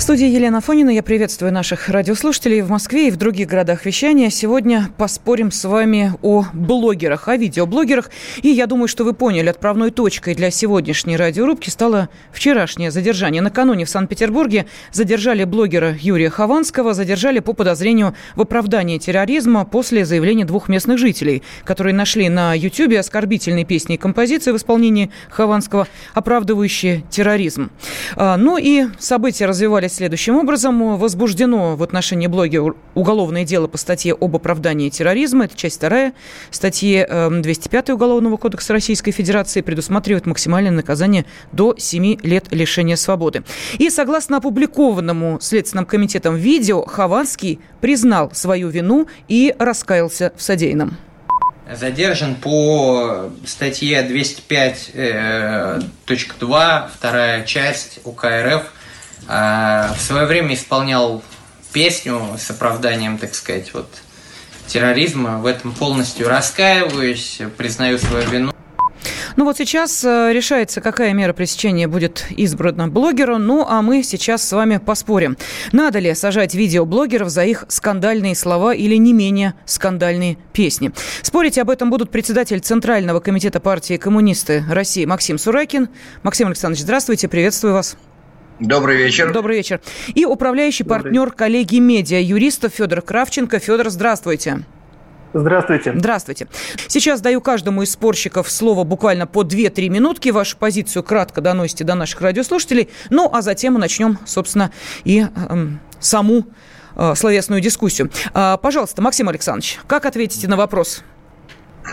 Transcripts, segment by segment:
В студии Елена Фонина. Я приветствую наших радиослушателей в Москве и в других городах вещания. Сегодня поспорим с вами о блогерах, о видеоблогерах. И я думаю, что вы поняли, отправной точкой для сегодняшней радиорубки стало вчерашнее задержание. Накануне в Санкт-Петербурге задержали блогера Юрия Хованского, задержали по подозрению в оправдании терроризма после заявления двух местных жителей, которые нашли на YouTube оскорбительные песни и композиции в исполнении Хованского, оправдывающие терроризм. А, ну и события развивались следующим образом. Возбуждено в отношении блогера уголовное дело по статье об оправдании терроризма. Это часть вторая статьи 205 эм, Уголовного кодекса Российской Федерации предусматривает максимальное наказание до 7 лет лишения свободы. И согласно опубликованному Следственным комитетом видео, Хованский признал свою вину и раскаялся в содеянном задержан по статье 205.2, э, вторая часть УК РФ а, в свое время исполнял песню с оправданием, так сказать, вот терроризма. В этом полностью раскаиваюсь, признаю свою вину. Ну вот сейчас э, решается, какая мера пресечения будет избрана блогеру. Ну а мы сейчас с вами поспорим. Надо ли сажать видеоблогеров за их скандальные слова или не менее скандальные песни? Спорить об этом будут председатель Центрального комитета партии коммунисты России Максим Суракин. Максим Александрович, здравствуйте, приветствую вас. Добрый вечер. Добрый вечер. И управляющий Добрый. партнер коллеги медиа, юриста Федор Кравченко. Федор, здравствуйте. Здравствуйте. Здравствуйте. Сейчас даю каждому из спорщиков слово буквально по 2-3 минутки. Вашу позицию кратко доносите до наших радиослушателей. Ну, а затем мы начнем, собственно, и э, саму э, словесную дискуссию. Э, пожалуйста, Максим Александрович, как ответите на вопрос?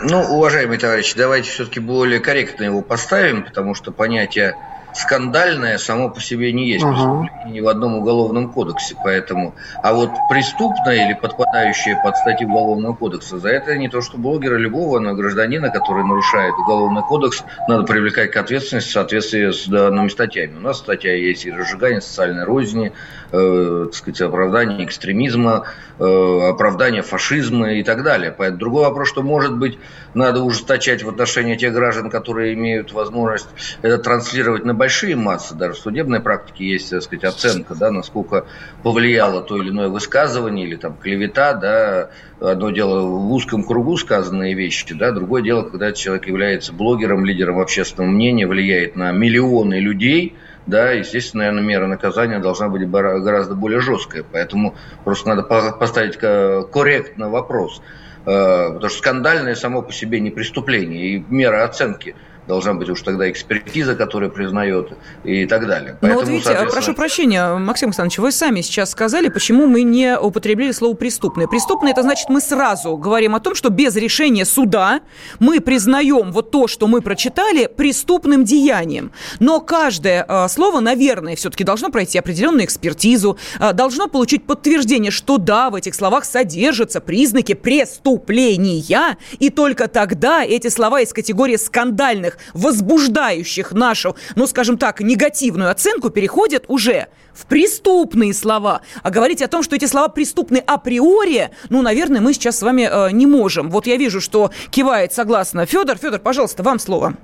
Ну, уважаемые товарищи, давайте все-таки более корректно его поставим, потому что понятие скандальное само по себе не есть преступление ни в одном уголовном кодексе. Поэтому, а вот преступное или подпадающее под статью уголовного кодекса, за это не то что блогера любого, но гражданина, который нарушает уголовный кодекс, надо привлекать к ответственности в соответствии с данными статьями. У нас статья есть и разжигание социальной розни, э, так сказать, оправдание экстремизма, э, оправдание фашизма и так далее. Поэтому другой вопрос, что может быть надо ужесточать в отношении тех граждан, которые имеют возможность это транслировать на большие массы, даже в судебной практике есть, так сказать, оценка, да, насколько повлияло то или иное высказывание или там клевета, да, одно дело в узком кругу сказанные вещи, да, другое дело, когда человек является блогером, лидером общественного мнения, влияет на миллионы людей, да, естественно, наверное, мера наказания должна быть гораздо более жесткая. Поэтому просто надо поставить корректно вопрос. Э, потому что скандальное само по себе не преступление. И мера оценки – должна быть уж тогда экспертиза, которая признает и так далее. Ну вот видите, соответственно... прошу прощения, Максим Александрович, вы сами сейчас сказали, почему мы не употребили слово «преступное». Преступное – это значит, мы сразу говорим о том, что без решения суда мы признаем вот то, что мы прочитали, преступным деянием. Но каждое э, слово, наверное, все-таки должно пройти определенную экспертизу, э, должно получить подтверждение, что да, в этих словах содержатся признаки преступления, и только тогда эти слова из категории скандальных возбуждающих нашу, ну, скажем так, негативную оценку, переходят уже в преступные слова. А говорить о том, что эти слова преступны априори, ну, наверное, мы сейчас с вами э, не можем. Вот я вижу, что кивает согласно Федор. Федор, пожалуйста, вам слово.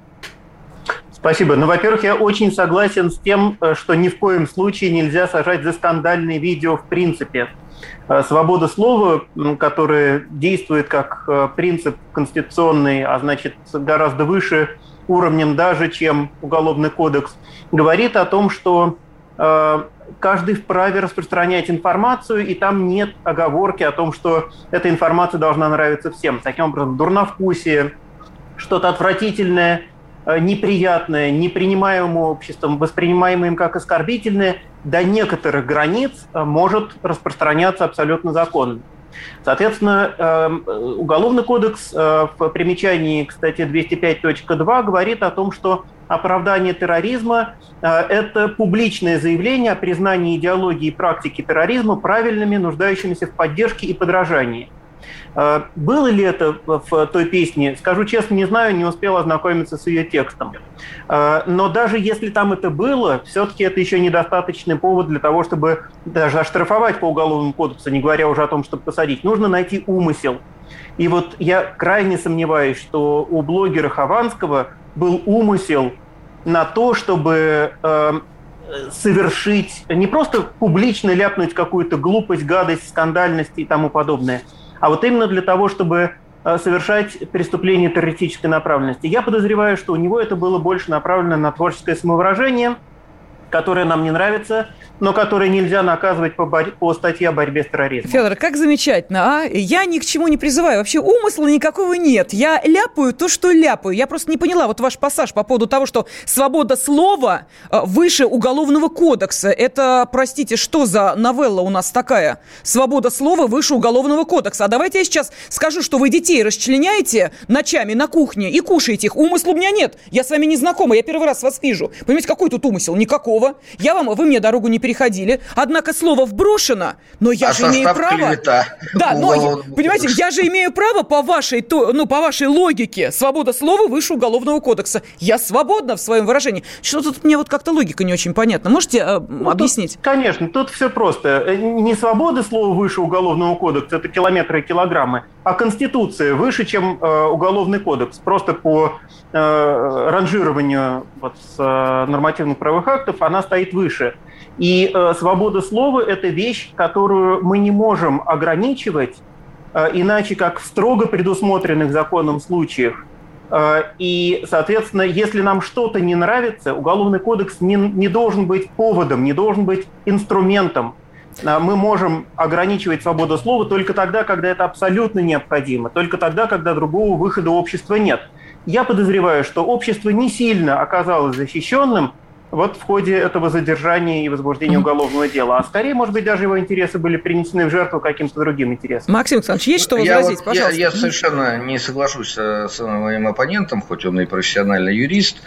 Спасибо. Ну, во-первых, я очень согласен с тем, э, что ни в коем случае нельзя сажать за скандальные видео в принципе. Э, свобода слова, которая действует как э, принцип конституционный, а значит гораздо выше уровнем даже, чем Уголовный кодекс, говорит о том, что э, каждый вправе распространять информацию, и там нет оговорки о том, что эта информация должна нравиться всем. Таким образом, дурновкусие, что-то отвратительное, э, неприятное, непринимаемое обществом, воспринимаемое им как оскорбительное, до некоторых границ э, может распространяться абсолютно законно. Соответственно, эм, Уголовный кодекс э, в примечании к статье 205.2 говорит о том, что оправдание терроризма э, – это публичное заявление о признании идеологии и практики терроризма правильными, нуждающимися в поддержке и подражании – было ли это в той песне, скажу честно, не знаю, не успел ознакомиться с ее текстом. А, но даже если там это было, все-таки это еще недостаточный повод для того, чтобы даже оштрафовать по уголовному кодексу, не говоря уже о том, чтобы посадить. Нужно найти умысел. И вот я крайне сомневаюсь, что у блогера Хованского был умысел на то, чтобы э, совершить, не просто публично ляпнуть какую-то глупость, гадость, скандальность и тому подобное – а вот именно для того, чтобы э, совершать преступления террористической направленности. Я подозреваю, что у него это было больше направлено на творческое самовыражение, которое нам не нравится, но которые нельзя наказывать по, борь... по статье о борьбе с терроризмом. Федор, как замечательно, а? Я ни к чему не призываю. Вообще умысла никакого нет. Я ляпаю то, что ляпаю. Я просто не поняла вот ваш пассаж по поводу того, что свобода слова э, выше уголовного кодекса. Это, простите, что за новелла у нас такая? Свобода слова выше уголовного кодекса. А давайте я сейчас скажу, что вы детей расчленяете ночами на кухне и кушаете их. Умысла у меня нет. Я с вами не знакома, я первый раз вас вижу. Понимаете, какой тут умысел? Никакого. Я вам, вы мне дорогу не переходите приходили. Однако слово вброшено, но я а же имею право... Клевета. Да, но, понимаете, я же имею право по вашей, то, ну, по вашей логике. Свобода слова выше Уголовного кодекса. Я свободна в своем выражении. Что тут мне вот как-то логика не очень понятна. Можете э, ну, объяснить? Тут, конечно, тут все просто. Э, не свобода слова выше Уголовного кодекса, это километры и килограммы, а Конституция выше, чем э, Уголовный кодекс. Просто по э, ранжированию вот, с, э, нормативных правовых актов она стоит выше. И э, свобода слова – это вещь, которую мы не можем ограничивать, э, иначе как в строго предусмотренных законом случаях. Э, и, соответственно, если нам что-то не нравится, Уголовный кодекс не, не должен быть поводом, не должен быть инструментом. Э, мы можем ограничивать свободу слова только тогда, когда это абсолютно необходимо, только тогда, когда другого выхода общества нет. Я подозреваю, что общество не сильно оказалось защищенным, вот в ходе этого задержания и возбуждения уголовного дела. А скорее, может быть, даже его интересы были принесены в жертву каким-то другим интересам. Максим Александрович, есть что возразить? Я, вот, я, я совершенно не соглашусь с моим оппонентом, хоть он и профессиональный юрист.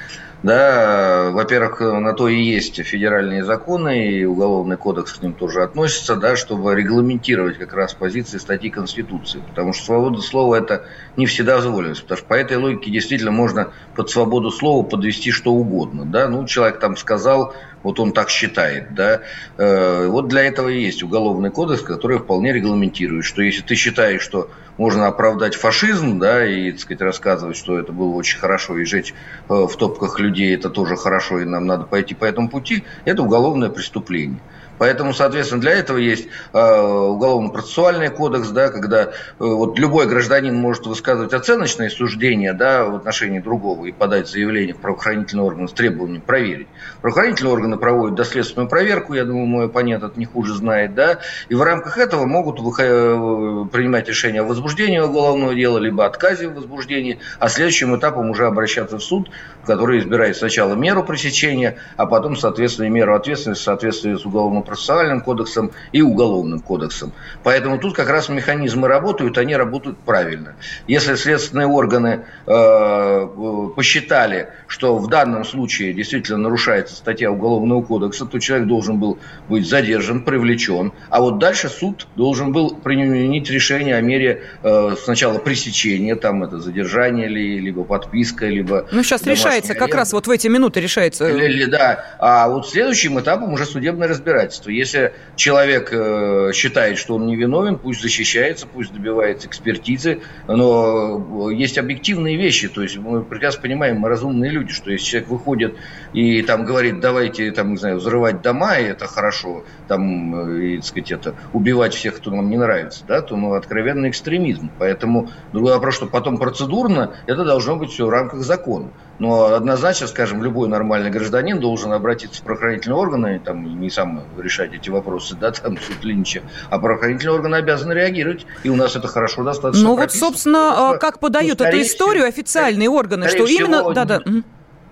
Да, во-первых, на то и есть федеральные законы, и Уголовный кодекс к ним тоже относится, да, чтобы регламентировать как раз позиции статьи Конституции. Потому что свобода слова – это не всегда дозволенность. Потому что по этой логике действительно можно под свободу слова подвести что угодно. Да? Ну, человек там сказал, вот он так считает, да. Э, вот для этого и есть уголовный кодекс, который вполне регламентирует, что если ты считаешь, что можно оправдать фашизм, да, и, так сказать, рассказывать, что это было очень хорошо, и жить э, в топках людей это тоже хорошо, и нам надо пойти по этому пути, это уголовное преступление. Поэтому, соответственно, для этого есть э, уголовно-процессуальный кодекс, да, когда э, вот любой гражданин может высказывать оценочные суждения да, в отношении другого и подать заявление в правоохранительный орган с требованием проверить. Правоохранительные органы проводят доследственную проверку, я думаю, мой оппонент это не хуже знает, да, и в рамках этого могут э, принимать решение о возбуждении уголовного дела, либо отказе в возбуждении, а следующим этапом уже обращаться в суд, который избирает сначала меру пресечения, а потом, соответственно, меру ответственности в соответствии с уголовным процессуальным кодексом и уголовным кодексом. Поэтому тут как раз механизмы работают, они работают правильно. Если следственные органы э, посчитали, что в данном случае действительно нарушается статья уголовного кодекса, то человек должен был быть задержан, привлечен, а вот дальше суд должен был принять решение о мере э, сначала пресечения, там это задержание ли, либо подписка, либо... Ну, сейчас решается, арест. как раз вот в эти минуты решается. Или, да, а вот следующим этапом уже судебное разбирательство доказательства. Если человек э, считает, что он невиновен, пусть защищается, пусть добивается экспертизы, но есть объективные вещи, то есть мы прекрасно понимаем, мы разумные люди, что если человек выходит и там говорит, давайте там, не знаю, взрывать дома, и это хорошо, там, э, и, так сказать, это, убивать всех, кто нам не нравится, да, то ну, откровенный экстремизм. Поэтому другой вопрос, что потом процедурно это должно быть все в рамках закона. Но однозначно, скажем, любой нормальный гражданин должен обратиться в правоохранительные органы, там не сам решать эти вопросы, да, там суд Линча, а правоохранительные органы обязаны реагировать, и у нас это хорошо достаточно Ну вот, собственно, а, как подают ну, эту историю официальные органы, что именно... да, да.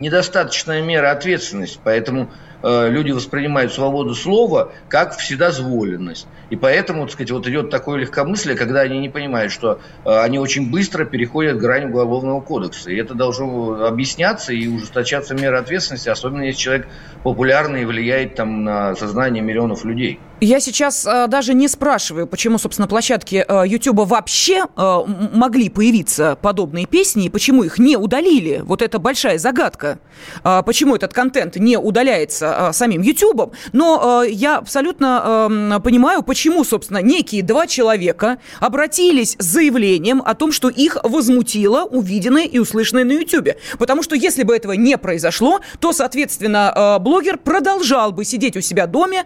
Недостаточная мера ответственности, поэтому люди воспринимают свободу слова как вседозволенность. И поэтому, так сказать, вот идет такое легкомыслие, когда они не понимают, что э, они очень быстро переходят грань уголовного кодекса. И это должно объясняться и ужесточаться меры ответственности, особенно если человек популярный и влияет там на сознание миллионов людей. Я сейчас э, даже не спрашиваю, почему, собственно, площадки э, YouTube вообще э, могли появиться подобные песни и почему их не удалили. Вот это большая загадка. Э, почему этот контент не удаляется э, самим YouTube. Но э, я абсолютно э, понимаю, почему, собственно, некие два человека обратились с заявлением о том, что их возмутило увиденное и услышанное на YouTube. Потому что если бы этого не произошло, то, соответственно, э, блогер продолжал бы сидеть у себя доме,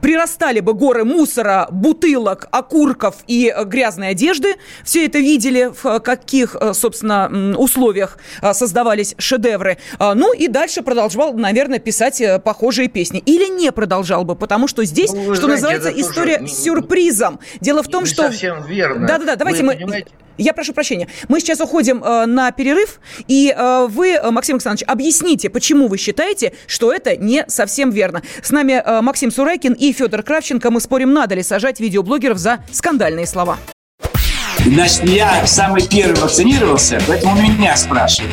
прирастали бы горы мусора, бутылок, окурков и грязной одежды. Все это видели, в каких, собственно, условиях создавались шедевры. Ну и дальше продолжал, наверное, писать похожие песни. Или не продолжал бы, потому что здесь, ну, что знаете, называется, история тоже... с сюрпризом. Дело в том, не что... совсем верно. Да-да-да, давайте вы мы... Понимаете? Я прошу прощения. Мы сейчас уходим э, на перерыв, и э, вы, э, Максим Александрович, объясните, почему вы считаете, что это не совсем верно. С нами э, Максим Сурайкин и Федор Кравченко. Мы спорим, надо ли сажать видеоблогеров за скандальные слова. Значит, я самый первый вакцинировался, поэтому меня спрашивают.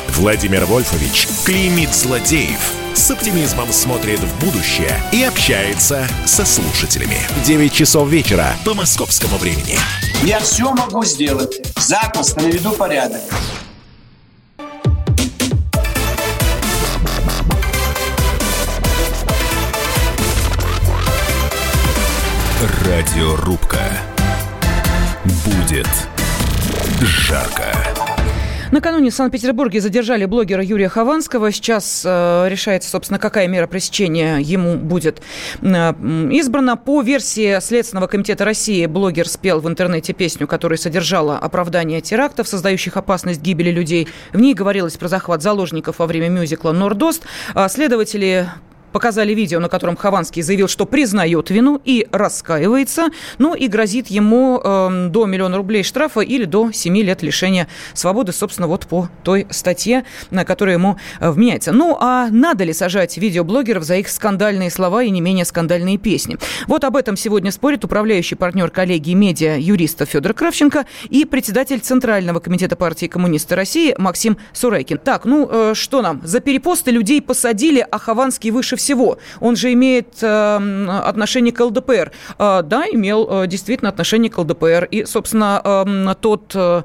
Владимир Вольфович клеймит злодеев – с оптимизмом смотрит в будущее и общается со слушателями. 9 часов вечера по московскому времени. Я все могу сделать. Запросто наведу порядок. Радиорубка. Будет жарко. Накануне в Санкт-Петербурге задержали блогера Юрия Хованского. Сейчас э, решается, собственно, какая мера пресечения ему будет э, избрана. По версии Следственного комитета России блогер спел в интернете песню, которая содержала оправдание терактов, создающих опасность гибели людей. В ней говорилось про захват заложников во время мюзикла «Нордост». А следователи показали видео, на котором Хованский заявил, что признает вину и раскаивается, ну и грозит ему э, до миллиона рублей штрафа или до 7 лет лишения свободы, собственно, вот по той статье, на которую ему э, вменяется. Ну, а надо ли сажать видеоблогеров за их скандальные слова и не менее скандальные песни? Вот об этом сегодня спорит управляющий партнер коллегии медиа юриста Федор Кравченко и председатель Центрального комитета партии коммунисты России Максим Сурайкин. Так, ну э, что нам? За перепосты людей посадили, а Хованский выше всего. Он же имеет э, отношение к ЛДПР. Э, да, имел э, действительно отношение к ЛДПР. И, собственно, э, тот... Э,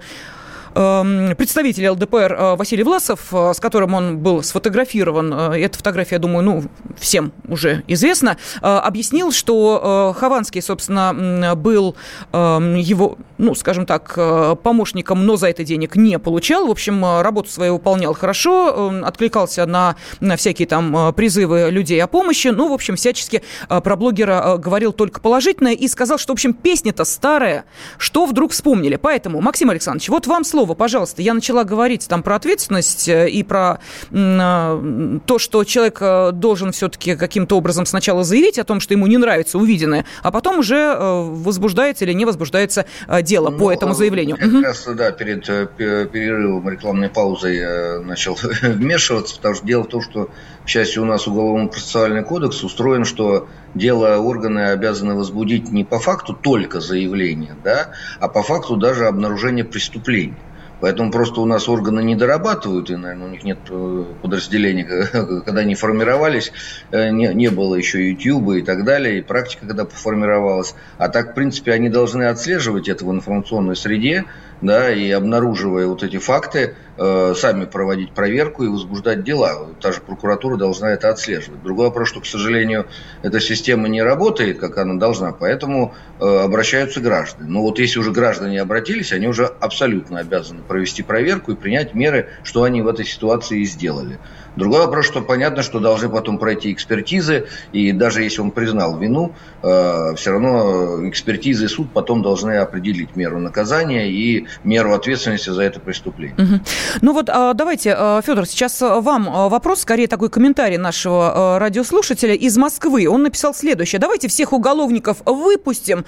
представитель ЛДПР э, Василий Власов, э, с которым он был сфотографирован, э, эта фотография, я думаю, ну, всем уже известна, объяснил, что Хованский, собственно, был эм, его, ну, скажем так, помощником, но за это денег не получал. В общем, работу свою выполнял хорошо, откликался на, на всякие там призывы людей о помощи. Ну, в общем, всячески про блогера говорил только положительное и сказал, что, в общем, песня-то старая, что вдруг вспомнили. Поэтому, Максим Александрович, вот вам слово слово, пожалуйста. Я начала говорить там про ответственность э, и про э, то, что человек э, должен все-таки каким-то образом сначала заявить о том, что ему не нравится увиденное, а потом уже возбуждается или не возбуждается дело ну, по этому заявлению. Как угу. раз, да, перед перерывом рекламной паузой я начал вмешиваться, потому что дело в том, что, к счастью, у нас уголовно-процессуальный кодекс устроен, что дело органы обязаны возбудить не по факту только заявления, да, а по факту даже обнаружения преступления. Поэтому просто у нас органы не дорабатывают, и, наверное, у них нет э, подразделений, когда они формировались, э, не, не было еще YouTube и так далее, и практика когда поформировалась. А так, в принципе, они должны отслеживать это в информационной среде, да, и обнаруживая вот эти факты, сами проводить проверку и возбуждать дела. Та же прокуратура должна это отслеживать. Другой вопрос, что, к сожалению, эта система не работает, как она должна, поэтому э, обращаются граждане. Но вот если уже граждане обратились, они уже абсолютно обязаны провести проверку и принять меры, что они в этой ситуации и сделали. Другой вопрос, что понятно, что должны потом пройти экспертизы, и даже если он признал вину, э, все равно экспертизы и суд потом должны определить меру наказания и меру ответственности за это преступление. Угу. Ну вот а, давайте, а, Федор, сейчас вам а, вопрос, скорее такой комментарий нашего радиослушателя из Москвы. Он написал следующее. Давайте всех уголовников выпустим,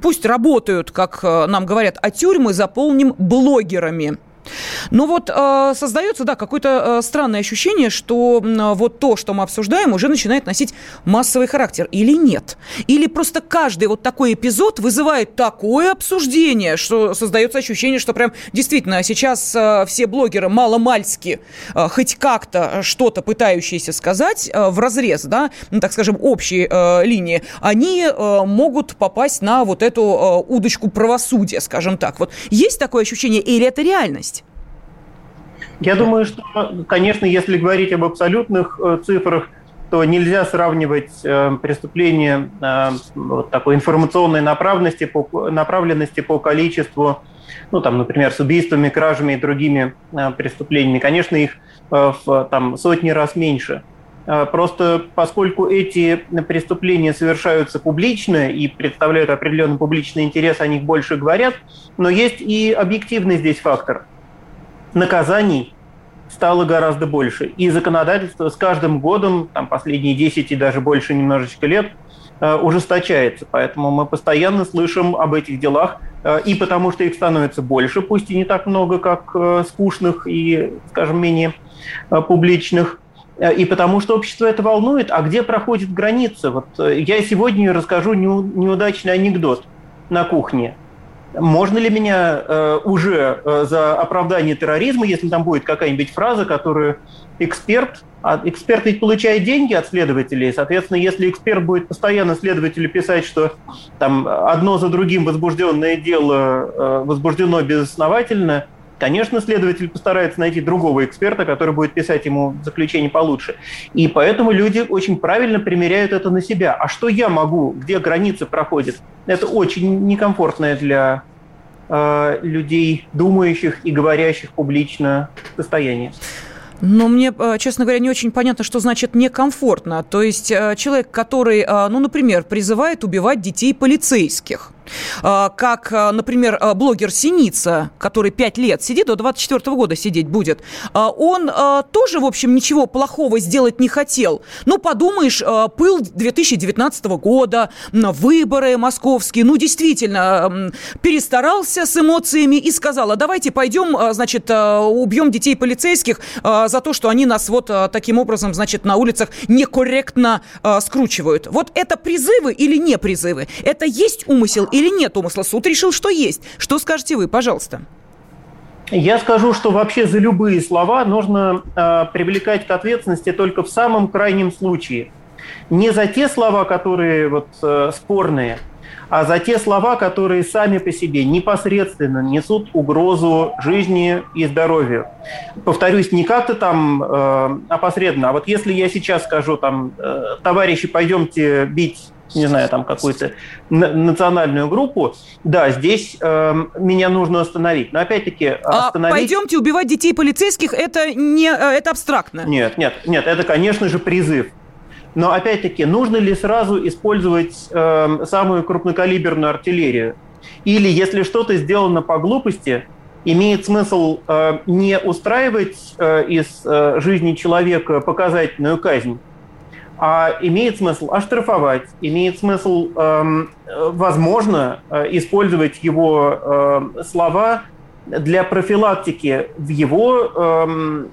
пусть работают, как нам говорят, а тюрьмы заполним блогерами. Ну вот э, создается, да, какое-то э, странное ощущение, что вот то, что мы обсуждаем, уже начинает носить массовый характер. Или нет? Или просто каждый вот такой эпизод вызывает такое обсуждение, что создается ощущение, что прям действительно сейчас э, все блогеры маломальски э, хоть как-то что-то пытающиеся сказать в разрез, да, ну, так скажем, общей линии, они могут попасть на вот эту удочку правосудия, скажем так. Вот есть такое ощущение или это реальность? Я думаю, что, конечно, если говорить об абсолютных э, цифрах, то нельзя сравнивать э, преступления э, вот такой информационной направленности по, направленности по количеству, ну, там, например, с убийствами, кражами и другими преступлениями. Конечно, их в там, сотни раз меньше. Просто поскольку эти преступления совершаются публично и представляют определенный публичный интерес, о них больше говорят, но есть и объективный здесь фактор – наказаний стало гораздо больше. И законодательство с каждым годом, там, последние 10 и даже больше немножечко лет, э, ужесточается. Поэтому мы постоянно слышим об этих делах, э, и потому что их становится больше, пусть и не так много, как э, скучных и, скажем, менее публичных, и потому что общество это волнует. А где проходит граница? Вот я сегодня расскажу неудачный анекдот на кухне. Можно ли меня э, уже э, за оправдание терроризма, если там будет какая-нибудь фраза, которую эксперт, а эксперт ведь получает деньги от следователей, соответственно, если эксперт будет постоянно следователю писать, что там одно за другим возбужденное дело э, возбуждено безосновательно, конечно, следователь постарается найти другого эксперта, который будет писать ему заключение получше. И поэтому люди очень правильно примеряют это на себя. А что я могу, где границы проходят? Это очень некомфортное для э, людей, думающих и говорящих публично состояние. Но мне, э, честно говоря, не очень понятно, что значит некомфортно. То есть э, человек, который, э, ну, например, призывает убивать детей полицейских, как, а, например, а, блогер Синица, который 5 лет сидит, до 24 года сидеть будет, он тоже, в общем, ничего плохого сделать не хотел. Ну, подумаешь, пыл 2019 года, выборы московские, ну, действительно, перестарался с эмоциями и сказал, а давайте пойдем, значит, убьем детей полицейских за то, что они нас вот таким образом, значит, на улицах некорректно скручивают. Вот это призывы или не призывы? Это есть умысел или нет умысла? Суд решил, что есть. Что скажете вы, пожалуйста? Я скажу, что вообще за любые слова нужно э, привлекать к ответственности только в самом крайнем случае. Не за те слова, которые вот, э, спорные, а за те слова, которые сами по себе непосредственно несут угрозу жизни и здоровью. Повторюсь, не как-то там э, опосредованно, а вот если я сейчас скажу там, э, товарищи, пойдемте бить не знаю, там какую-то национальную группу, да, здесь э, меня нужно остановить. Но опять-таки а остановить... А пойдемте убивать детей полицейских, это не э, это абстрактно. Нет, нет, нет, это, конечно же, призыв. Но опять-таки, нужно ли сразу использовать э, самую крупнокалиберную артиллерию? Или если что-то сделано по глупости, имеет смысл э, не устраивать э, из э, жизни человека показательную казнь, а имеет смысл оштрафовать, имеет смысл, эм, возможно, э, использовать его э, слова для профилактики в его, эм,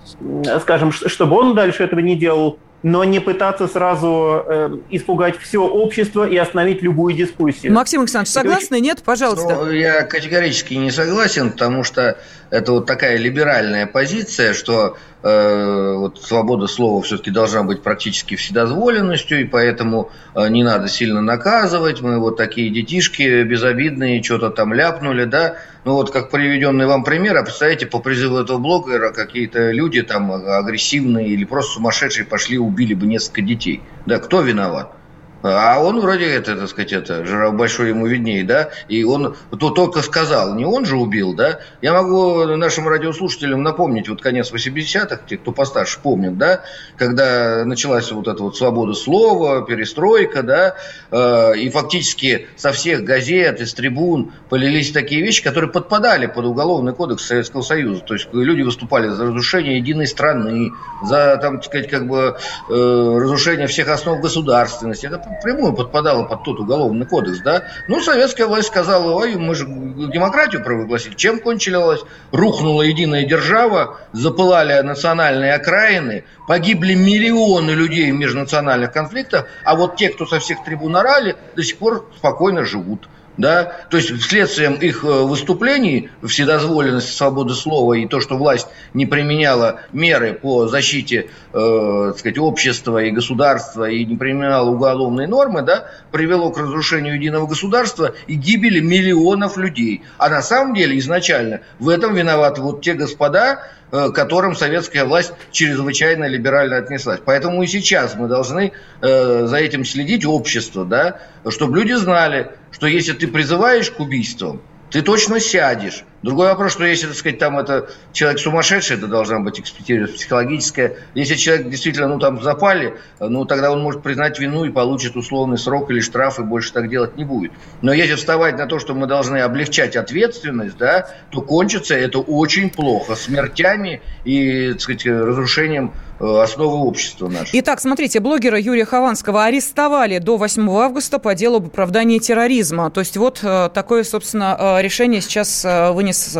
скажем, чтобы он дальше этого не делал, но не пытаться сразу э, испугать все общество и остановить любую дискуссию. Максим Александрович, согласны? Нет? Пожалуйста. Ну, я категорически не согласен, потому что это вот такая либеральная позиция, что вот, свобода слова все-таки должна быть практически вседозволенностью, и поэтому э, не надо сильно наказывать. Мы вот такие детишки безобидные, что-то там ляпнули, да. Ну вот как приведенный вам пример, а представляете, по призыву этого блогера какие-то люди там агрессивные или просто сумасшедшие пошли убили бы несколько детей. Да, кто виноват? А он вроде это, так сказать, это, большой ему виднее, да, и он то только сказал, не он же убил, да. Я могу нашим радиослушателям напомнить, вот конец 80-х, те, кто постарше помнит, да, когда началась вот эта вот свобода слова, перестройка, да, э, и фактически со всех газет, из трибун полились такие вещи, которые подпадали под уголовный кодекс Советского Союза. То есть люди выступали за разрушение единой страны, за, там, так сказать, как бы э, разрушение всех основ государственности. Это прямую подпадала под тот уголовный кодекс, да. Ну, советская власть сказала, ой, мы же демократию провозгласили. Чем кончилась? Рухнула единая держава, запылали национальные окраины, погибли миллионы людей в межнациональных конфликтах, а вот те, кто со всех трибун орали, до сих пор спокойно живут да, то есть следствием их э, выступлений, вседозволенности свободы слова и то, что власть не применяла меры по защите, э, сказать, общества и государства и не применяла уголовные нормы, да, привело к разрушению единого государства и гибели миллионов людей. А на самом деле изначально в этом виноваты вот те господа, Э, к которым советская власть чрезвычайно либерально отнеслась. Поэтому и сейчас мы должны э, за этим следить, общество, да, чтобы люди знали, что если ты призываешь к убийствам, ты точно сядешь. Другой вопрос, что если, так сказать, там это человек сумасшедший, это должна быть экспертиза психологическая. Если человек действительно, ну, там запали, ну, тогда он может признать вину и получит условный срок или штраф, и больше так делать не будет. Но если вставать на то, что мы должны облегчать ответственность, да, то кончится это очень плохо. Смертями и, так сказать, разрушением Э, основы общества нашего. Итак, смотрите, блогера Юрия Хованского арестовали до 8 августа по делу об оправдании терроризма. То есть вот э, такое, собственно, э, решение сейчас вынес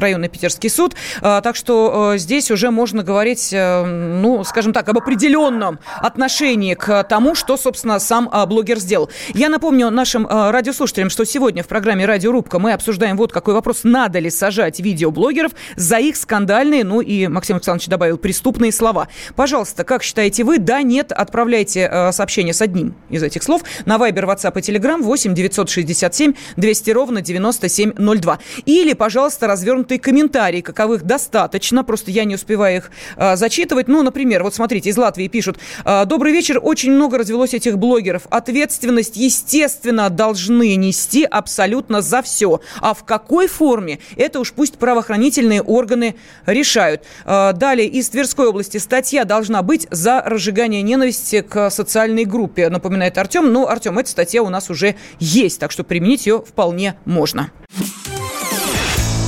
районный питерский суд. Так что здесь уже можно говорить, ну, скажем так, об определенном отношении к тому, что, собственно, сам блогер сделал. Я напомню нашим радиослушателям, что сегодня в программе «Радиорубка» мы обсуждаем вот какой вопрос. Надо ли сажать видеоблогеров за их скандальные, ну и Максим Александрович добавил, преступные слова. Пожалуйста, как считаете вы? Да, нет, отправляйте э, сообщение с одним из этих слов на Viber, WhatsApp и Telegram 8 967 200 ровно 9702. Или, пожалуйста, развернутые комментарии, каковых достаточно, просто я не успеваю их э, зачитывать. Ну, например, вот смотрите, из Латвии пишут. Э, Добрый вечер, очень много развелось этих блогеров. Ответственность, естественно, должны нести абсолютно за все. А в какой форме, это уж пусть правоохранительные органы решают. Э, далее, из Тверской области статья должна быть за разжигание ненависти к социальной группе, напоминает Артем. Ну, Артем, эта статья у нас уже есть, так что применить ее вполне можно.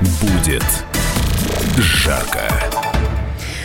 Будет жарко.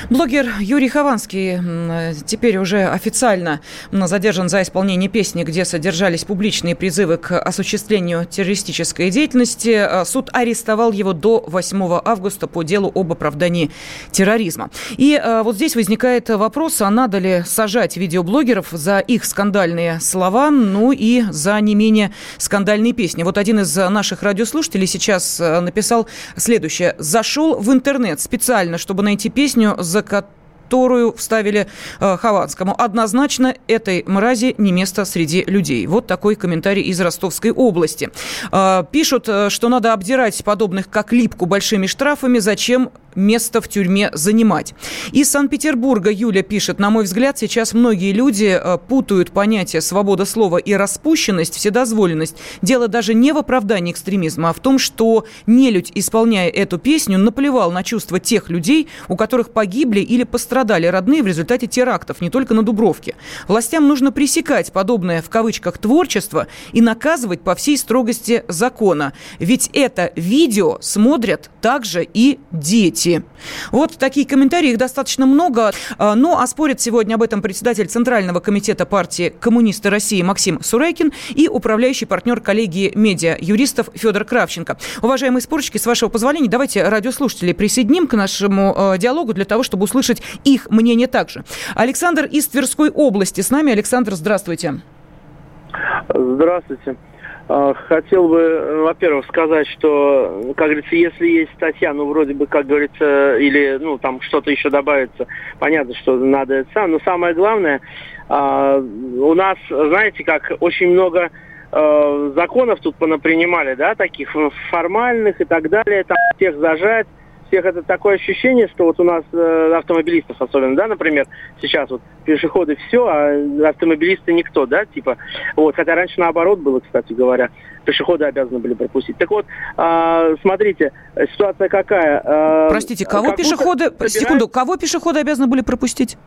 Блогер Юрий Хованский теперь уже официально задержан за исполнение песни, где содержались публичные призывы к осуществлению террористической деятельности. А, суд арестовал его до 8 августа по делу об оправдании терроризма. И а, вот здесь возникает вопрос, а надо ли сажать видеоблогеров за их скандальные слова, ну и за не менее скандальные песни. Вот один из наших радиослушателей сейчас а, написал следующее. «Зашел в интернет специально, чтобы найти песню, за за которую вставили э, Хованскому. Однозначно этой мрази не место среди людей. Вот такой комментарий из Ростовской области. Э, пишут, э, что надо обдирать подобных как липку большими штрафами. Зачем место в тюрьме занимать? Из Санкт-Петербурга Юля пишет, на мой взгляд, сейчас многие люди э, путают понятие свобода слова и распущенность, вседозволенность. Дело даже не в оправдании экстремизма, а в том, что нелюдь, исполняя эту песню, наплевал на чувства тех людей, у которых погибли или пострадали родные в результате терактов, не только на Дубровке. Властям нужно пресекать подобное в кавычках творчество и наказывать по всей строгости закона. Ведь это видео смотрят также и дети. Вот такие комментарии, их достаточно много. А, но оспорит сегодня об этом председатель Центрального комитета партии «Коммунисты России» Максим Сурайкин и управляющий партнер коллегии медиа юристов Федор Кравченко. Уважаемые спорщики, с вашего позволения, давайте радиослушателей присоединим к нашему э, диалогу для того, чтобы услышать их мнение также. Александр из Тверской области с нами. Александр, здравствуйте. Здравствуйте. А, хотел бы, во-первых, сказать, что, как говорится, если есть статья, ну, вроде бы, как говорится, или, ну, там что-то еще добавится, понятно, что надо это сам, но самое главное, а, у нас, знаете, как очень много а, законов тут понапринимали, да, таких формальных и так далее, там всех зажать, всех это такое ощущение, что вот у нас э, автомобилистов особенно, да, например, сейчас вот пешеходы все, а автомобилисты никто, да, типа, вот, хотя раньше наоборот было, кстати говоря, пешеходы обязаны были пропустить. Так вот, э, смотрите, ситуация какая? Э, Простите, кого пешеходы, собирают... секунду, кого пешеходы обязаны были пропустить?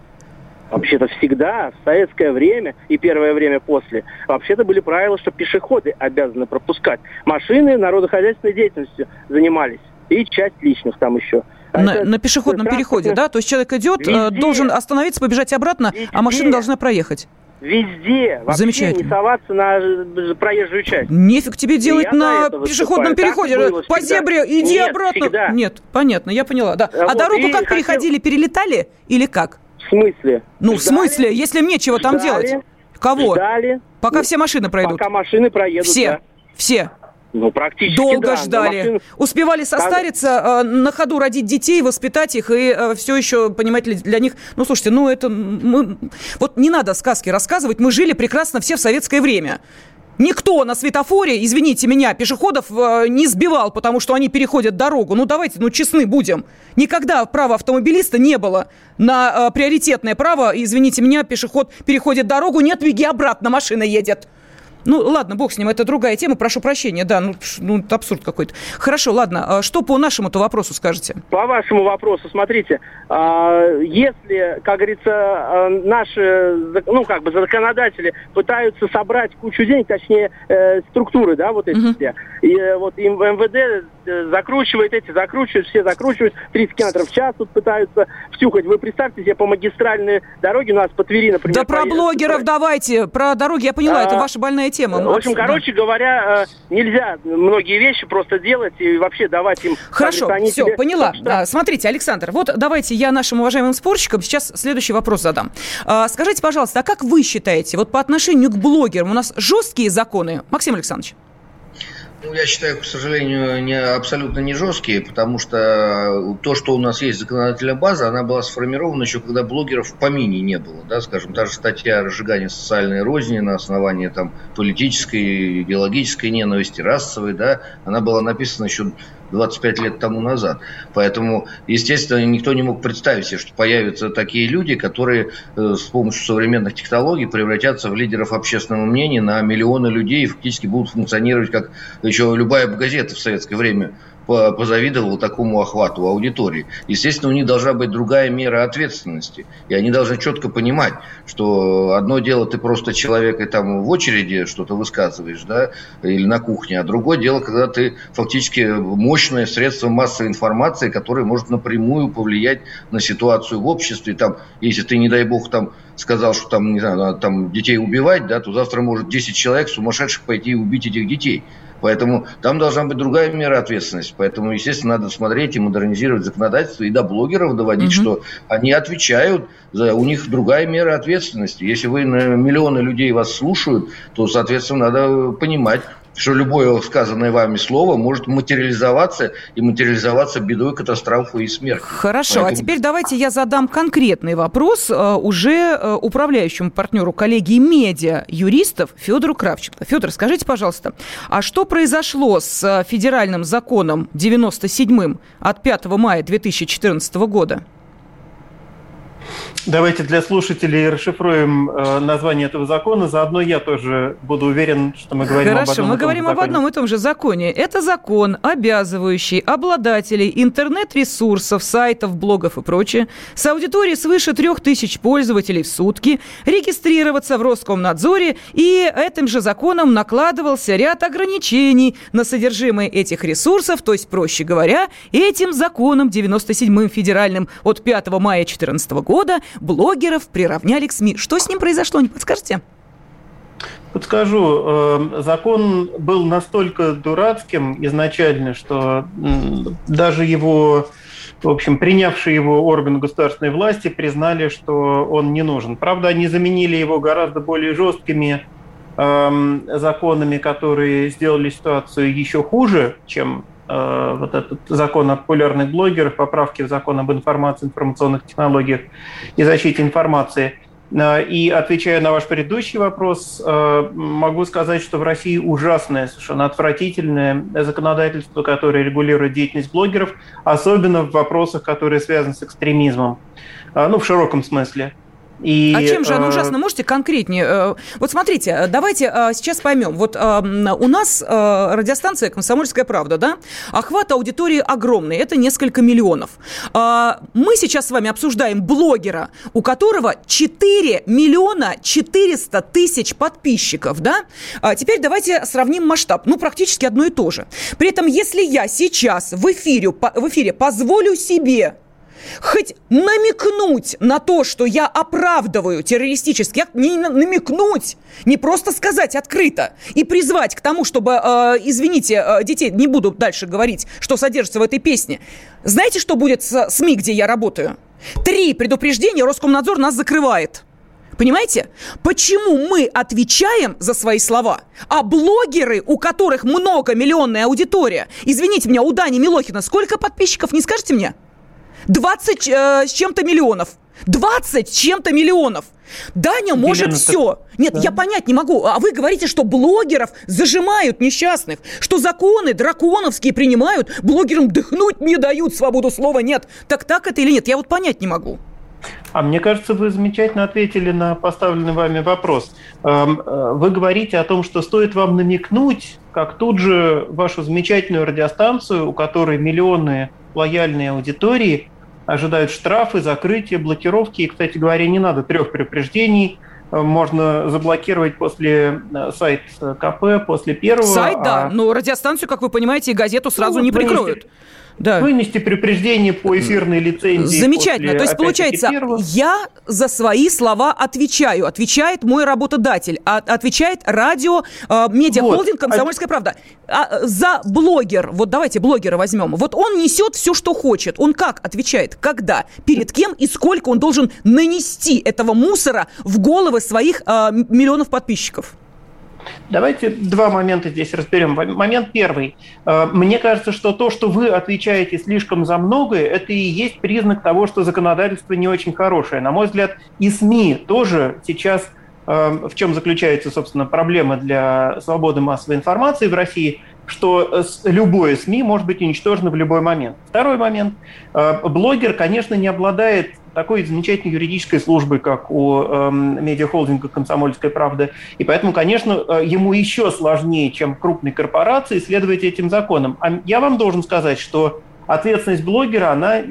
Вообще-то всегда, в советское время и первое время после, вообще-то были правила, что пешеходы обязаны пропускать. Машины народохозяйственной деятельностью занимались и часть личных там еще. А на, на пешеходном переходе, да? То есть человек идет, э, везде, должен остановиться, побежать обратно, везде, а машина должна проехать. Везде. Вообще Замечательно. не соваться на э, проезжую часть. Нефиг тебе делать я на пешеходном переходе. По зебре иди Нет, обратно. Всегда. Нет, понятно, я поняла, да. А, а вот, дорогу как хотел... переходили? Перелетали или как? В смысле? Ну, Ждали, в смысле, если мне чего там делать? Кого? Ждали. Пока все машины пройдут. Пока машины проедут, Все. Да. Все. Ну, практически Долго да, ждали. Машин... Успевали состариться, э, на ходу родить детей, воспитать их, и э, все еще, понимаете, для них... Ну, слушайте, ну это... Мы... Вот не надо сказки рассказывать, мы жили прекрасно все в советское время. Никто на светофоре, извините меня, пешеходов э, не сбивал, потому что они переходят дорогу. Ну, давайте, ну, честны будем. Никогда права автомобилиста не было на э, приоритетное право. Извините меня, пешеход переходит дорогу, нет, беги обратно, машина едет. Ну, ладно, бог с ним, это другая тема, прошу прощения, да, ну, ну абсурд какой-то. Хорошо, ладно, а что по нашему-то вопросу скажете? По вашему вопросу, смотрите, а, если, как говорится, а, наши, ну, как бы законодатели пытаются собрать кучу денег, точнее, э, структуры, да, вот эти угу. все, и э, вот им МВД э, закручивает эти, закручивают, все закручивают, 30 км в час тут пытаются втюхать. Вы представьте себе по магистральной дороге у нас по Твери, например. Да про блогеров давайте, про дороги, я поняла, а, это ваша больная тема. В общем, короче говоря, э, нельзя многие вещи просто делать и вообще давать им... Хорошо, все, себе... поняла. Да, смотрите, Александр, вот давайте я нашим уважаемым спорщикам сейчас следующий вопрос задам. А, скажите, пожалуйста, а как вы считаете, вот по отношению к блогерам у нас жесткие законы? Максим Александрович. Ну, я считаю, к сожалению, не, абсолютно не жесткие, потому что то, что у нас есть законодательная база, она была сформирована еще, когда блогеров в помине не было. Да, скажем, та же статья о разжигании социальной розни на основании там, политической, идеологической ненависти, расовой, да, она была написана еще 25 лет тому назад. Поэтому, естественно, никто не мог представить себе, что появятся такие люди, которые э, с помощью современных технологий превратятся в лидеров общественного мнения на миллионы людей и фактически будут функционировать как еще любая газета в советское время позавидовал такому охвату аудитории. Естественно, у них должна быть другая мера ответственности. И они должны четко понимать, что одно дело ты просто человек и там в очереди что-то высказываешь, да, или на кухне, а другое дело, когда ты фактически мощное средство массовой информации, которое может напрямую повлиять на ситуацию в обществе. Там, если ты, не дай бог, там сказал, что там, не знаю, надо там детей убивать, да, то завтра может 10 человек сумасшедших пойти и убить этих детей. Поэтому там должна быть другая мера ответственности. Поэтому, естественно, надо смотреть и модернизировать законодательство и до блогеров доводить, угу. что они отвечают, за, у них другая мера ответственности. Если вы миллионы людей вас слушают, то, соответственно, надо понимать, что любое сказанное вами слово может материализоваться и материализоваться бедой, катастрофой и смертью. Хорошо, а Поэтому... а теперь давайте я задам конкретный вопрос э, уже э, управляющему партнеру коллегии медиа юристов Федору Кравченко. Федор, скажите, пожалуйста, а что произошло с э, федеральным законом 97 от 5 мая 2014 года? Давайте для слушателей расшифруем э, название этого закона. Заодно я тоже буду уверен, что мы говорим Хорошо, об одном мы говорим законе. об одном и том же законе. Это закон, обязывающий обладателей интернет-ресурсов, сайтов, блогов и прочее с аудиторией свыше трех тысяч пользователей в сутки регистрироваться в Роскомнадзоре, и этим же законом накладывался ряд ограничений на содержимое этих ресурсов, то есть, проще говоря, этим законом 97-м федеральным от 5 мая 2014 года блогеров приравняли к СМИ. Что с ним произошло, не подскажете? Подскажу. Э, закон был настолько дурацким изначально, что даже его, в общем, принявшие его органы государственной власти признали, что он не нужен. Правда, они заменили его гораздо более жесткими эм, законами, которые сделали ситуацию еще хуже, чем вот этот закон о популярных блогерах, поправки в закон об информации, информационных технологиях и защите информации. Э, и отвечая на ваш предыдущий вопрос, э, могу сказать, что в России ужасное, совершенно отвратительное законодательство, которое регулирует деятельность блогеров, особенно в вопросах, которые связаны с экстремизмом. Ну, в широком смысле. И, а чем же оно э, ужасно? Можете конкретнее? Э, вот смотрите, давайте э, сейчас поймем. Вот у нас радиостанция «Комсомольская правда», да? Охват аудитории огромный, это несколько миллионов. Мы сейчас с вами обсуждаем блогера, у которого 4 миллиона 400 тысяч подписчиков, да? Теперь давайте сравним масштаб. Ну, практически одно и то же. При этом, если я сейчас в эфире, в эфире позволю себе хоть намекнуть на то, что я оправдываю террористический акт, не намекнуть, не просто сказать открыто и призвать к тому, чтобы, э, извините, э, детей, не буду дальше говорить, что содержится в этой песне. Знаете, что будет с СМИ, где я работаю? Три предупреждения Роскомнадзор нас закрывает. Понимаете? Почему мы отвечаем за свои слова, а блогеры, у которых многомиллионная аудитория, извините меня, у Дани Милохина сколько подписчиков, не скажете мне? 20 э, с чем-то миллионов. 20 с чем-то миллионов. Даня может Елена, все. Так... Нет, да. я понять не могу. А вы говорите, что блогеров зажимают несчастных, что законы драконовские принимают, блогерам дыхнуть не дают, свободу слова нет. Так так это или нет? Я вот понять не могу. А мне кажется, вы замечательно ответили на поставленный вами вопрос. Эм, э, вы говорите о том, что стоит вам намекнуть, как тут же вашу замечательную радиостанцию, у которой миллионы лояльной аудитории, ожидают штрафы, закрытия, блокировки. И, кстати говоря, не надо трех предупреждений. Можно заблокировать после э, сайт КП, после первого. Сайт, да, а... но радиостанцию, как вы понимаете, и газету сразу ну, не прикроют. Вынести да. вынести предупреждение по эфирной лицензии. Замечательно. После, То есть, получается, первого. я за свои слова отвечаю. Отвечает мой работодатель. А, отвечает радио, э, медиахолдинг вот. «Комсомольская правда». А, за блогер, вот давайте блогера возьмем, вот он несет все, что хочет. Он как отвечает? Когда? Перед кем и сколько он должен нанести этого мусора в головы своих э, миллионов подписчиков? Давайте два момента здесь разберем. Момент первый. Э, мне кажется, что то, что вы отвечаете слишком за многое, это и есть признак того, что законодательство не очень хорошее. На мой взгляд, и СМИ тоже сейчас э, в чем заключается, собственно, проблема для свободы массовой информации в России, что любое СМИ может быть уничтожено в любой момент. Второй момент. Э, блогер, конечно, не обладает такой замечательной юридической службы, как у э, медиахолдинга «Комсомольская правда». И поэтому, конечно, э, ему еще сложнее, чем крупной корпорации, следовать этим законам. А я вам должен сказать, что ответственность блогера, она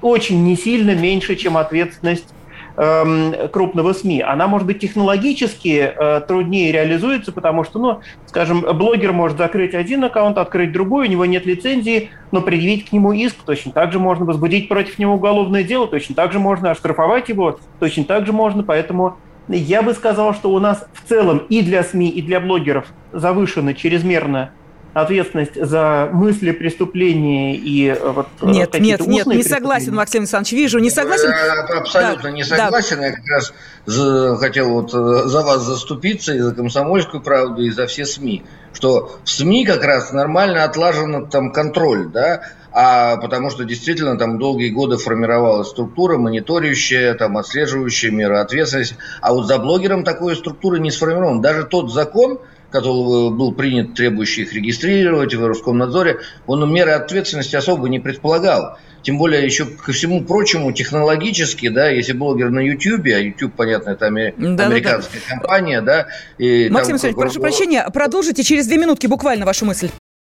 очень не сильно меньше, чем ответственность крупного СМИ, она, может быть, технологически э, труднее реализуется, потому что, ну, скажем, блогер может закрыть один аккаунт, открыть другой, у него нет лицензии, но предъявить к нему иск точно так же можно, возбудить против него уголовное дело, точно так же можно оштрафовать его, точно так же можно, поэтому я бы сказал, что у нас в целом и для СМИ, и для блогеров завышено чрезмерно ответственность за мысли преступления и э, вот Нет, нет, нет, не согласен, Максим Александрович, вижу, не согласен. Я абсолютно да, не согласен, да. я как раз за, хотел вот за вас заступиться и за комсомольскую правду, и за все СМИ, что в СМИ как раз нормально отлажен там контроль, да, а потому что действительно там долгие годы формировалась структура, мониторирующая, там, отслеживающая меры ответственности. А вот за блогером такой структуры не сформирован. Даже тот закон, который был принят, требующий их регистрировать в Роскомнадзоре, он меры ответственности особо не предполагал. Тем более, еще ко всему прочему, технологически, да, если блогер на YouTube, а YouTube, понятно, это да, американская да, да. компания, да. И Максим Александрович, прошу прощения, продолжите через две минутки буквально вашу мысль.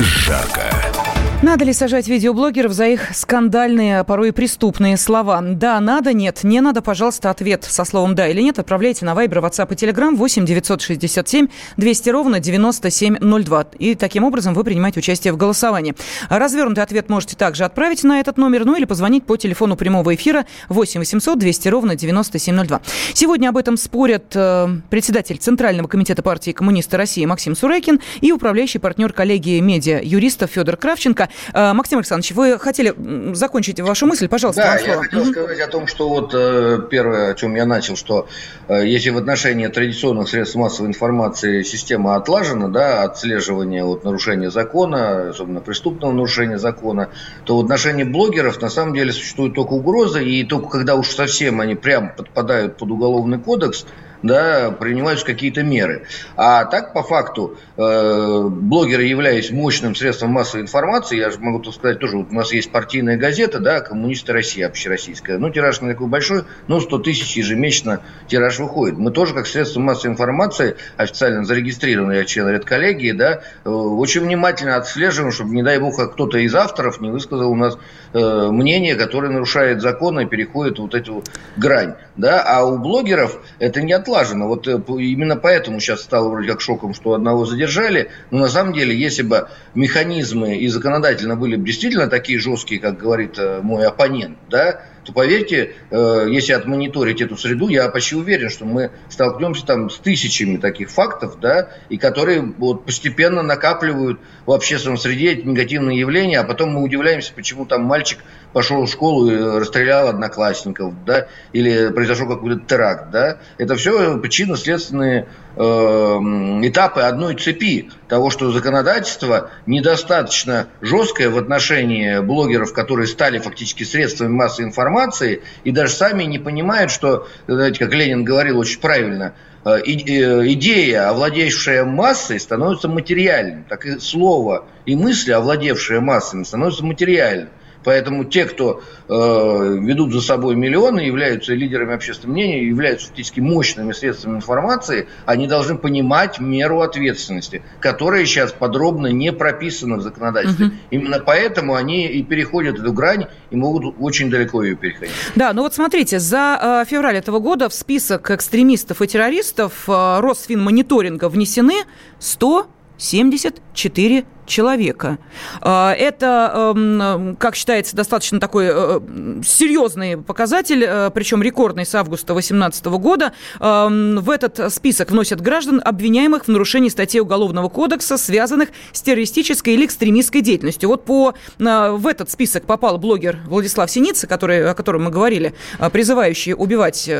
жарко. Надо ли сажать видеоблогеров за их скандальные, а порой преступные слова? Да, надо, нет. Не надо, пожалуйста, ответ со словом «да» или «нет» отправляйте на Viber, WhatsApp и Telegram 8 967 200 ровно 9702. И таким образом вы принимаете участие в голосовании. Развернутый ответ можете также отправить на этот номер, ну или позвонить по телефону прямого эфира 8 800 200 ровно 9702. Сегодня об этом спорят э, председатель Центрального комитета партии коммунисты России Максим Сурайкин и управляющий партнер коллегии медиа юристов Федор Кравченко. Э, Максим Александрович, вы хотели закончить вашу мысль, пожалуйста. Да, я хотел сказать о том, что вот э, первое, о чем я начал, что э, если в отношении традиционных средств массовой информации система отлажена, да, отслеживание вот, нарушения закона, особенно преступного нарушения закона, то в отношении блогеров на самом деле существует только угроза, и только когда уж совсем они прям подпадают под уголовный кодекс, да, принимаются какие-то меры. А так, по факту, э, блогеры, являясь мощным средством массовой информации, я же могу так сказать тоже, вот у нас есть партийная газета, да, «Коммунисты России», общероссийская, ну, тираж не такой большой, но 100 тысяч ежемесячно тираж выходит. Мы тоже, как средство массовой информации, официально зарегистрированные, я член редколлегии, да, э, очень внимательно отслеживаем, чтобы, не дай бог, кто-то из авторов не высказал у нас э, мнение, которое нарушает закон и переходит вот эту грань, да, а у блогеров это не отлажено отлажено. Вот э, именно поэтому сейчас стало вроде как шоком, что одного задержали. Но на самом деле, если бы механизмы и законодательно были бы действительно такие жесткие, как говорит э, мой оппонент, да, то поверьте, э, если отмониторить эту среду, я почти уверен, что мы столкнемся там с тысячами таких фактов, да, и которые вот постепенно накапливают в общественном среде эти негативные явления, а потом мы удивляемся, почему там мальчик пошел в школу и расстрелял одноклассников, да, или произошел какой-то теракт, да. Это все причинно-следственные э, этапы одной цепи того, что законодательство недостаточно жесткое в отношении блогеров, которые стали фактически средствами массовой информации и даже сами не понимают, что, знаете, как Ленин говорил очень правильно, э, э, идея, овладевшая массой, становится материальным. Так и слово и мысли, овладевшие массами, становятся материальным. Поэтому те, кто э, ведут за собой миллионы, являются лидерами общественного мнения, являются фактически мощными средствами информации, они должны понимать меру ответственности, которая сейчас подробно не прописана в законодательстве. Угу. Именно поэтому они и переходят эту грань и могут очень далеко ее переходить. Да, ну вот смотрите, за э, февраль этого года в список экстремистов и террористов э, Росфинмониторинга внесены 174 человека. А, это, эм, как считается, достаточно такой э, серьезный показатель, э, причем рекордный с августа 2018 года. Эм, в этот список вносят граждан, обвиняемых в нарушении статей Уголовного кодекса, связанных с террористической или экстремистской деятельностью. Вот по, э, в этот список попал блогер Владислав Синица, который, о котором мы говорили, призывающий убивать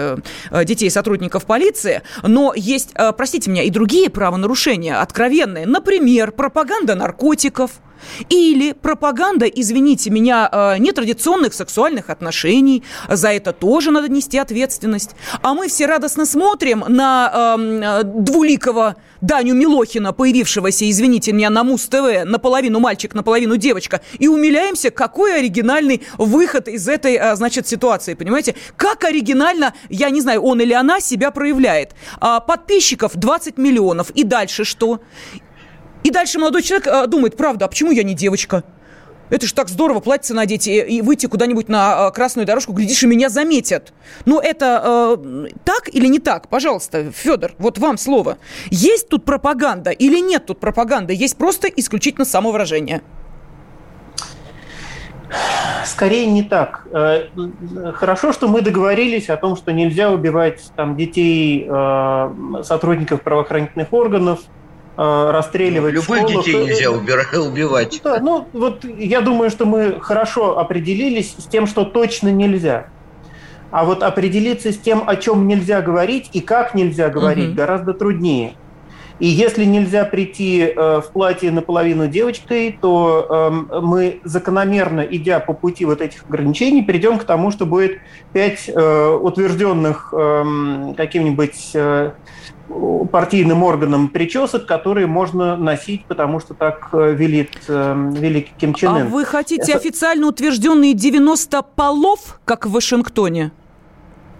детей сотрудников полиции. Но есть, простите меня, и другие правонарушения, откровенные. Например, пропаганда наркотиков наркотиков, Или пропаганда, извините меня, э, нетрадиционных сексуальных отношений. За это тоже надо нести ответственность. А мы все радостно смотрим на э, двуликого Даню Милохина, появившегося, извините меня, на Муз-ТВ, наполовину мальчик, наполовину девочка, и умиляемся, какой оригинальный выход из этой, э, значит, ситуации, понимаете? Как оригинально, я не знаю, он или она себя проявляет. А подписчиков 20 миллионов. И дальше что? И дальше молодой человек э, думает, правда, а почему я не девочка? Это же так здорово, платье надеть и, и выйти куда-нибудь на э, красную дорожку, глядишь, и меня заметят. Но это э, так или не так? Пожалуйста, Федор, вот вам слово. Есть тут пропаганда или нет тут пропаганды? Есть просто исключительно самовыражение. Скорее не так. Э, хорошо, что мы договорились о том, что нельзя убивать там, детей сотрудников правоохранительных органов, расстреливать. Ну, любых детей нельзя убивать. Да, ну вот я думаю, что мы хорошо определились с тем, что точно нельзя. А вот определиться с тем, о чем нельзя говорить и как нельзя говорить, угу. гораздо труднее. И если нельзя прийти э, в платье наполовину девочкой, то э, мы закономерно, идя по пути вот этих ограничений, перейдем к тому, что будет пять э, утвержденных э, каким-нибудь э, партийным органам причесок, которые можно носить, потому что так э, велит э, великий Ким Чен Ын. А вы хотите официально утвержденные 90 полов, как в Вашингтоне?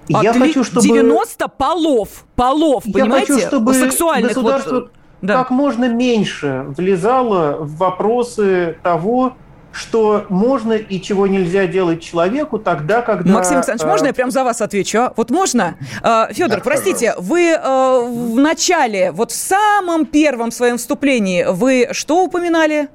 Я Отли... хочу, чтобы... 90 полов, полов, Я понимаете? хочу, чтобы сексуальных государство вот... да. как можно меньше влезало в вопросы того, что можно и чего нельзя делать человеку тогда, когда... Максим Александрович, можно я прям за вас отвечу? А? Вот можно? А, Федор, да, простите, пожалуйста. вы а, в начале, вот в самом первом своем вступлении, вы что упоминали?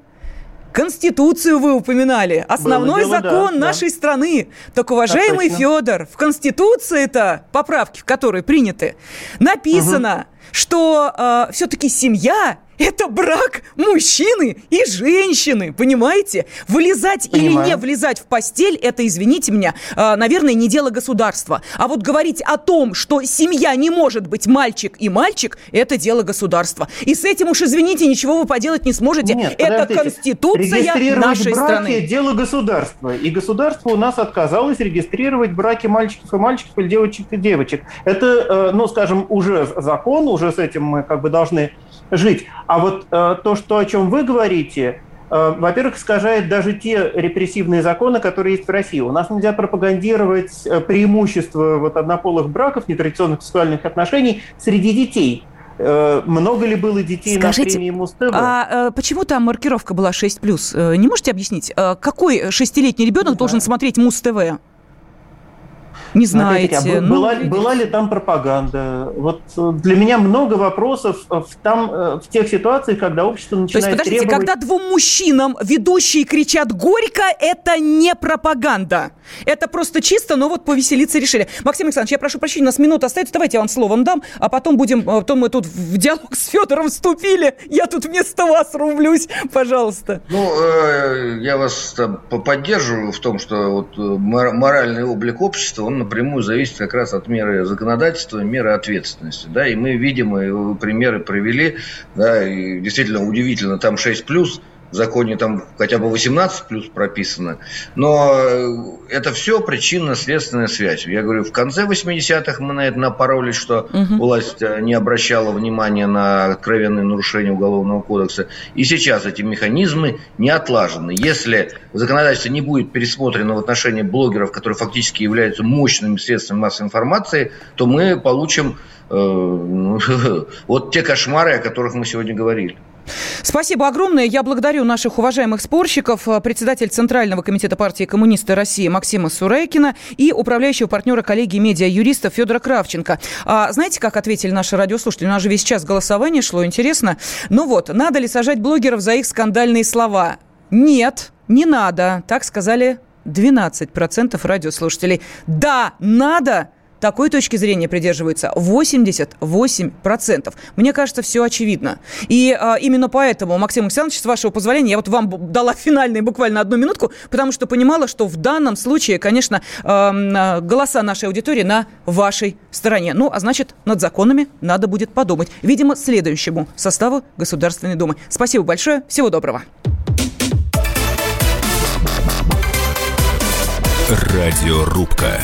Конституцию вы упоминали. Основной дело, закон да, нашей да. страны. Так, уважаемый так Федор, в Конституции-то, поправки в которой приняты, написано, угу. что э, все-таки семья это брак мужчины и женщины, понимаете? Вылезать Понимаю. или не влезать в постель, это, извините меня, а, наверное, не дело государства. А вот говорить о том, что семья не может быть мальчик и мальчик, это дело государства. И с этим уж, извините, ничего вы поделать не сможете. Нет, это конституция нашей браки страны. дело государства. И государство у нас отказалось регистрировать браки мальчиков и мальчиков или девочек и девочек. Это, э, ну, скажем, уже закон, уже с этим мы как бы должны жить. А вот э, то, что, о чем вы говорите, э, во-первых, искажает даже те репрессивные законы, которые есть в России. У нас нельзя пропагандировать э, преимущество вот однополых браков, нетрадиционных сексуальных отношений среди детей. Э, много ли было детей Скажите, на премии Муз-ТВ? А, а почему там маркировка была 6+. Не можете объяснить, какой шестилетний ребенок да. должен смотреть Муз-ТВ? Не знаете. А ну, была, была ли там пропаганда? Вот э, для меня много вопросов в, там, э, в тех ситуациях, когда общество начинает То есть, подождите, требовать... когда двум мужчинам ведущие кричат «Горько», это не пропаганда. Это просто чисто, но вот повеселиться решили. Максим Александрович, я прошу прощения, у нас минута остается. Давайте я вам словом дам, а потом будем... А потом мы тут в диалог с Федором вступили. Я тут вместо вас рублюсь. Пожалуйста. Ну, э, я вас там, поддерживаю в том, что вот моральный облик общества, он напрямую зависит как раз от меры законодательства, меры ответственности. Да, и мы видим, и примеры провели, да, и действительно удивительно, там 6 плюс, в законе там хотя бы 18 плюс прописано, но э, это все причинно-следственная связь. Я говорю, в конце 80-х мы на это напоролись, что угу. власть э, не обращала внимания на откровенные нарушения Уголовного кодекса. И сейчас эти механизмы не отлажены. Если законодательство не будет пересмотрено в отношении блогеров, которые фактически являются мощными средствами массовой информации, то мы получим э, вот те кошмары, о которых мы сегодня говорили. Спасибо огромное. Я благодарю наших уважаемых спорщиков, э, председатель Центрального комитета партии коммунисты России Максима Сурайкина и управляющего партнера коллегии медиа-юриста Федора Кравченко. А знаете, как ответили наши радиослушатели? У нас же весь час голосование шло, интересно. Ну вот, надо ли сажать блогеров за их скандальные слова? Нет, не надо. Так сказали 12% радиослушателей. Да, надо, такой точки зрения придерживается 88%. Мне кажется, все очевидно. И а, именно поэтому, Максим Александрович, с вашего позволения, я вот вам дала финальные буквально одну минутку, потому что понимала, что в данном случае, конечно, э, голоса нашей аудитории на вашей стороне. Ну, а значит, над законами надо будет подумать. Видимо, следующему составу Государственной Думы. Спасибо большое. Всего доброго. Радиорубка.